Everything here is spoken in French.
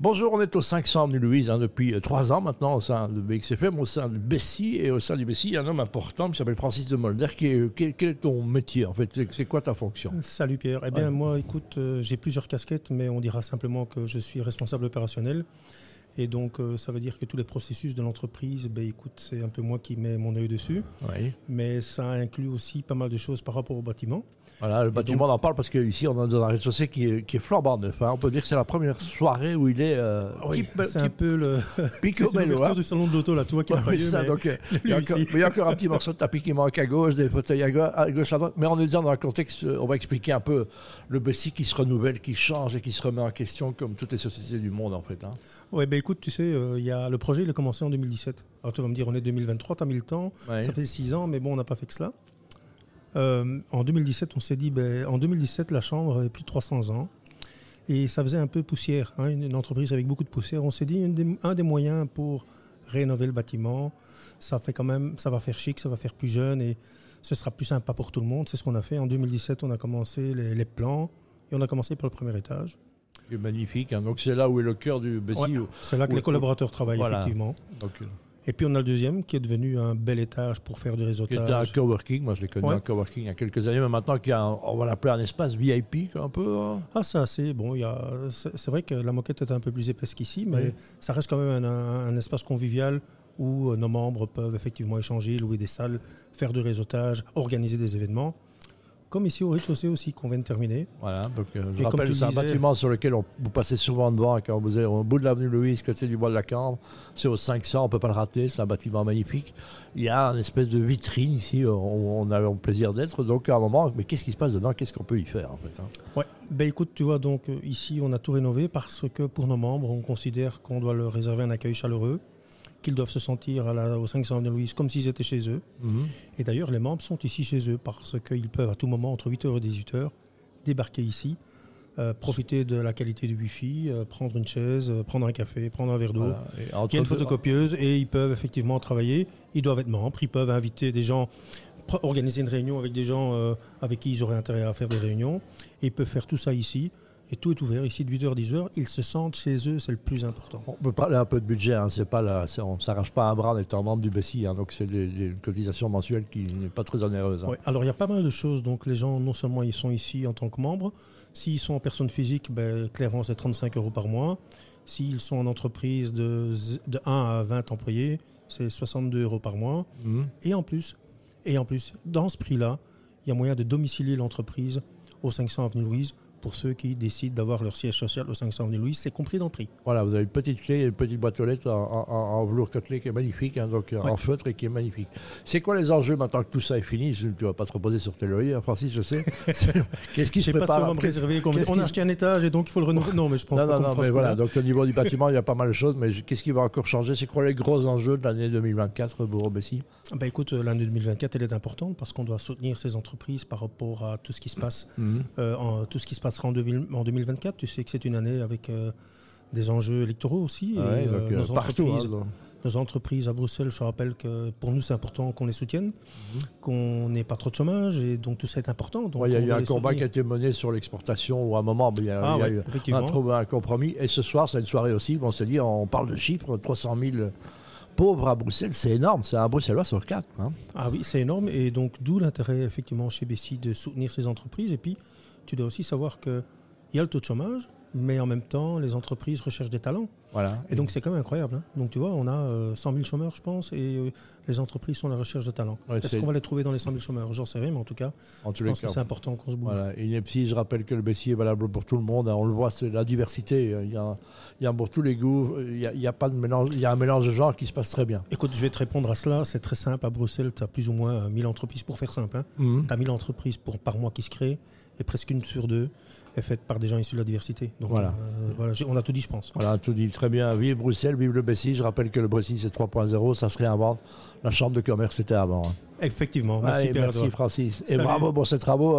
Bonjour, on est au 500 avenue Louise hein, depuis euh, trois ans maintenant au sein de BXFM, au sein de Bessie. Et au sein du Bessie, il y a un homme important qui s'appelle Francis de Molder. Qui est, quel, quel est ton métier en fait? C'est- C'est quoi ta fonction? Salut Pierre. Eh bien, Ouais. moi, écoute, euh, j'ai plusieurs casquettes, mais on dira simplement que je suis responsable opérationnel. Et donc, euh, ça veut dire que tous les processus de l'entreprise, ben, écoute, c'est un peu moi qui mets mon œil dessus. Oui. Mais ça inclut aussi pas mal de choses par rapport au bâtiment. Voilà, le bâtiment, on en parle parce qu'ici, on est dans un rez-de-chaussée qui est, qui est flambant neuf. hein. On peut dire que c'est la première soirée où il est euh, Oui, c'est un peu le. Picobello, hein. du salon de l'auto, là, toi qui Ouais, oui, ça, mais- donc, il, y a encore, ici. mais il y a encore un petit morceau de tapis qui manque à gauche, des fauteuils à gauche, à gauche, à droite. Mais on est déjà dans un contexte, euh, on va expliquer un peu le Bessie qui se renouvelle, qui change et qui se remet en question comme toutes les sociétés du monde en fait. hein. Ouais, ben écoute, tu sais, euh, y a, le projet, il a commencé en 2017. Alors tu vas me dire, on est 2023, t'as mis le temps. Ouais. Ça fait six ans, mais bon, on n'a pas fait que cela. Euh, en 2017, on s'est dit, ben, en 2017, la Chambre avait plus de 300 ans. Et ça faisait un peu poussière, hein, une, une entreprise avec beaucoup de poussière. On s'est dit, une des- un des moyens pour rénover le bâtiment, ça, fait quand même, ça va faire chic, ça va faire plus jeune et ce sera plus sympa pour tout le monde. C'est ce qu'on a fait. En 2017, on a commencé les, les plans et on a commencé par le premier étage. C'est magnifique. hein. Donc c'est là où est le cœur du Bessie. Ouais, C'est là que les collaborateurs travaillent, Voilà. effectivement. donc, euh, Et puis on a le deuxième qui est devenu un bel étage pour faire du qui était un réseautage. coworking. Moi, je l'ai connu Ouais. un coworking il y a quelques années, mais maintenant qui a, un- on va l'appeler un espace VIP un peu. hein. Ah ça c'est bon, il y a- c'est vrai que la moquette est un peu plus épaisse qu'ici, mais Oui. ça reste quand même un, un- un espace convivial où euh, nos membres peuvent effectivement échanger, louer des salles, faire du réseautage, organiser des événements. Comme ici au rez-de-chaussée aussi qu'on vient de terminer. Voilà, donc euh, je Et rappelle, c'est un disais- bâtiment sur lequel on, vous passez souvent devant quand vous êtes au bout de l'avenue Louise, côté du bois de la Cambre. C'est au 500, on peut pas le rater, c'est un bâtiment magnifique. Il y a une espèce de vitrine ici, où on a le plaisir d'être. Donc à un moment, mais qu'est-ce qui se passe dedans? Qu'est-ce qu'on peut y faire en fait hein? Ouais. Ben écoute, tu vois donc euh, ici on a tout rénové parce que pour nos membres, on considère qu'on doit leur réserver un accueil chaleureux, qu'ils doivent se sentir à la, au 500 avenue Louise comme s'ils étaient chez eux. Et d'ailleurs, les membres sont ici chez eux parce qu'ils peuvent à tout moment, entre 8h et 18h, débarquer ici, euh, profiter de la qualité du Wi-Fi, euh, prendre une chaise, euh, prendre un café, prendre un verre d'eau. Voilà. Il y a une photocopieuse et ils peuvent effectivement travailler. Ils doivent être membres, ils peuvent inviter des gens, organiser une réunion avec des gens avec qui ils auraient intérêt à faire des réunions. Et ils peuvent faire tout ça ici. Et tout est ouvert ici de 8h à 10h. Ils se sentent chez eux, c'est le plus important. On peut parler un peu de budget, hein, c'est pas la, on ne s'arrache pas un bras en étant membre du Bessie, hein, donc c'est une cotisation mensuelle qui n'est pas très onéreuse. hein. Ouais, alors il y a pas mal de choses. Donc les gens, non seulement ils sont ici en tant que membres, s'ils sont en personne physique, ben, clairement c'est 35 euros par mois. S'ils sont en entreprise de, z- de 1 à 20 employés, c'est 62 euros par mois. Mhm. Et en plus, et en plus, dans ce prix-là, il y a moyen de domicilier l'entreprise au 500 avenue Louise pour ceux qui décident d'avoir leur siège social au 500 avenue Louise. C'est compris dans le prix. Voilà, vous avez une petite clé, une petite boîte aux lettres en, en, en- velours côtelé qui est magnifique, hein, donc en feutre et qui est magnifique. C'est quoi les enjeux maintenant que tout ça est fini? Tu ne vas pas te reposer sur tes lauriers, hein, Francis, je sais. Qu'est-ce qui se sais pas si prépare on a acheté un étage et donc il faut le renouveler. Non, mais je pense Non, pas non, non, mais voilà, donc au niveau du bâtiment, il y a pas mal de choses, mais qu'est-ce qui va encore changer? C'est quoi les gros enjeux de l'année 2024 pour Bessie Bah écoute, euh, l'année 2024, elle est importante parce qu'on doit soutenir ces entreprises par rapport à tout ce qui se passe, euh, en- tout ce qui se passera en, 2000 en 2024. Tu sais que c'est une année avec euh, des enjeux électoraux aussi. Ouais, euh, donc, euh, nos, partout. entreprises, hein, donc. nos entreprises à Bruxelles, je rappelle que pour nous, c'est important qu'on les soutienne, Mhm. qu'on n'ait pas trop de chômage et donc tout ça est important. Ouais, Il y a eu un combat qui a été mené sur l'exportation où à un moment, il y a, Ah y a ouais, eu un compromis. Et ce soir, c'est une soirée aussi, on s'est dit, on parle de chiffres, 300 000 pauvres à Bruxelles, c'est énorme, c'est un Bruxellois sur quatre. hein. Ah oui, c'est énorme et donc d'où l'intérêt effectivement chez Bessie de soutenir ces entreprises. Et puis, tu dois aussi savoir qu'il y a le taux de chômage, mais en même temps, les entreprises recherchent des talents. Voilà. Et donc c'est quand même incroyable. hein. Donc tu vois, on a euh, 100 000 chômeurs, je pense, et euh, les entreprises sont à la recherche de talents. Ouais, Est-ce qu'on va les trouver dans les 100 000 chômeurs? J'en sais rien, mais en tout cas, en je pense cas. que c'est important qu'on se bouge. Voilà. Et je rappelle que le Bessie est valable pour tout le monde. hein. On le voit, c'est la diversité. Il y a, il y a pour tous les goûts. Il y a, il y a pas de mélange. Il y a un mélange de genres qui se passe très bien. Écoute, je vais te répondre à cela. C'est très simple. À Bruxelles, tu as plus ou moins euh, 1000 entreprises pour faire simple. Mhm. Tu as 1000 entreprises pour, par mois qui se créent, et presque une sur deux est faite par des gens issus de la diversité. Donc Voilà. euh, voilà, on a tout dit, je pense. Voilà, tout dit très bien. Vive Bruxelles, vive le Bessie. Je rappelle que le Bessie, c'est 3.0. Ça se réinvente. La chambre de commerce, c'était avant. hein. Effectivement. Merci, Allez, merci Francis. Et Salut. bravo pour ces travaux.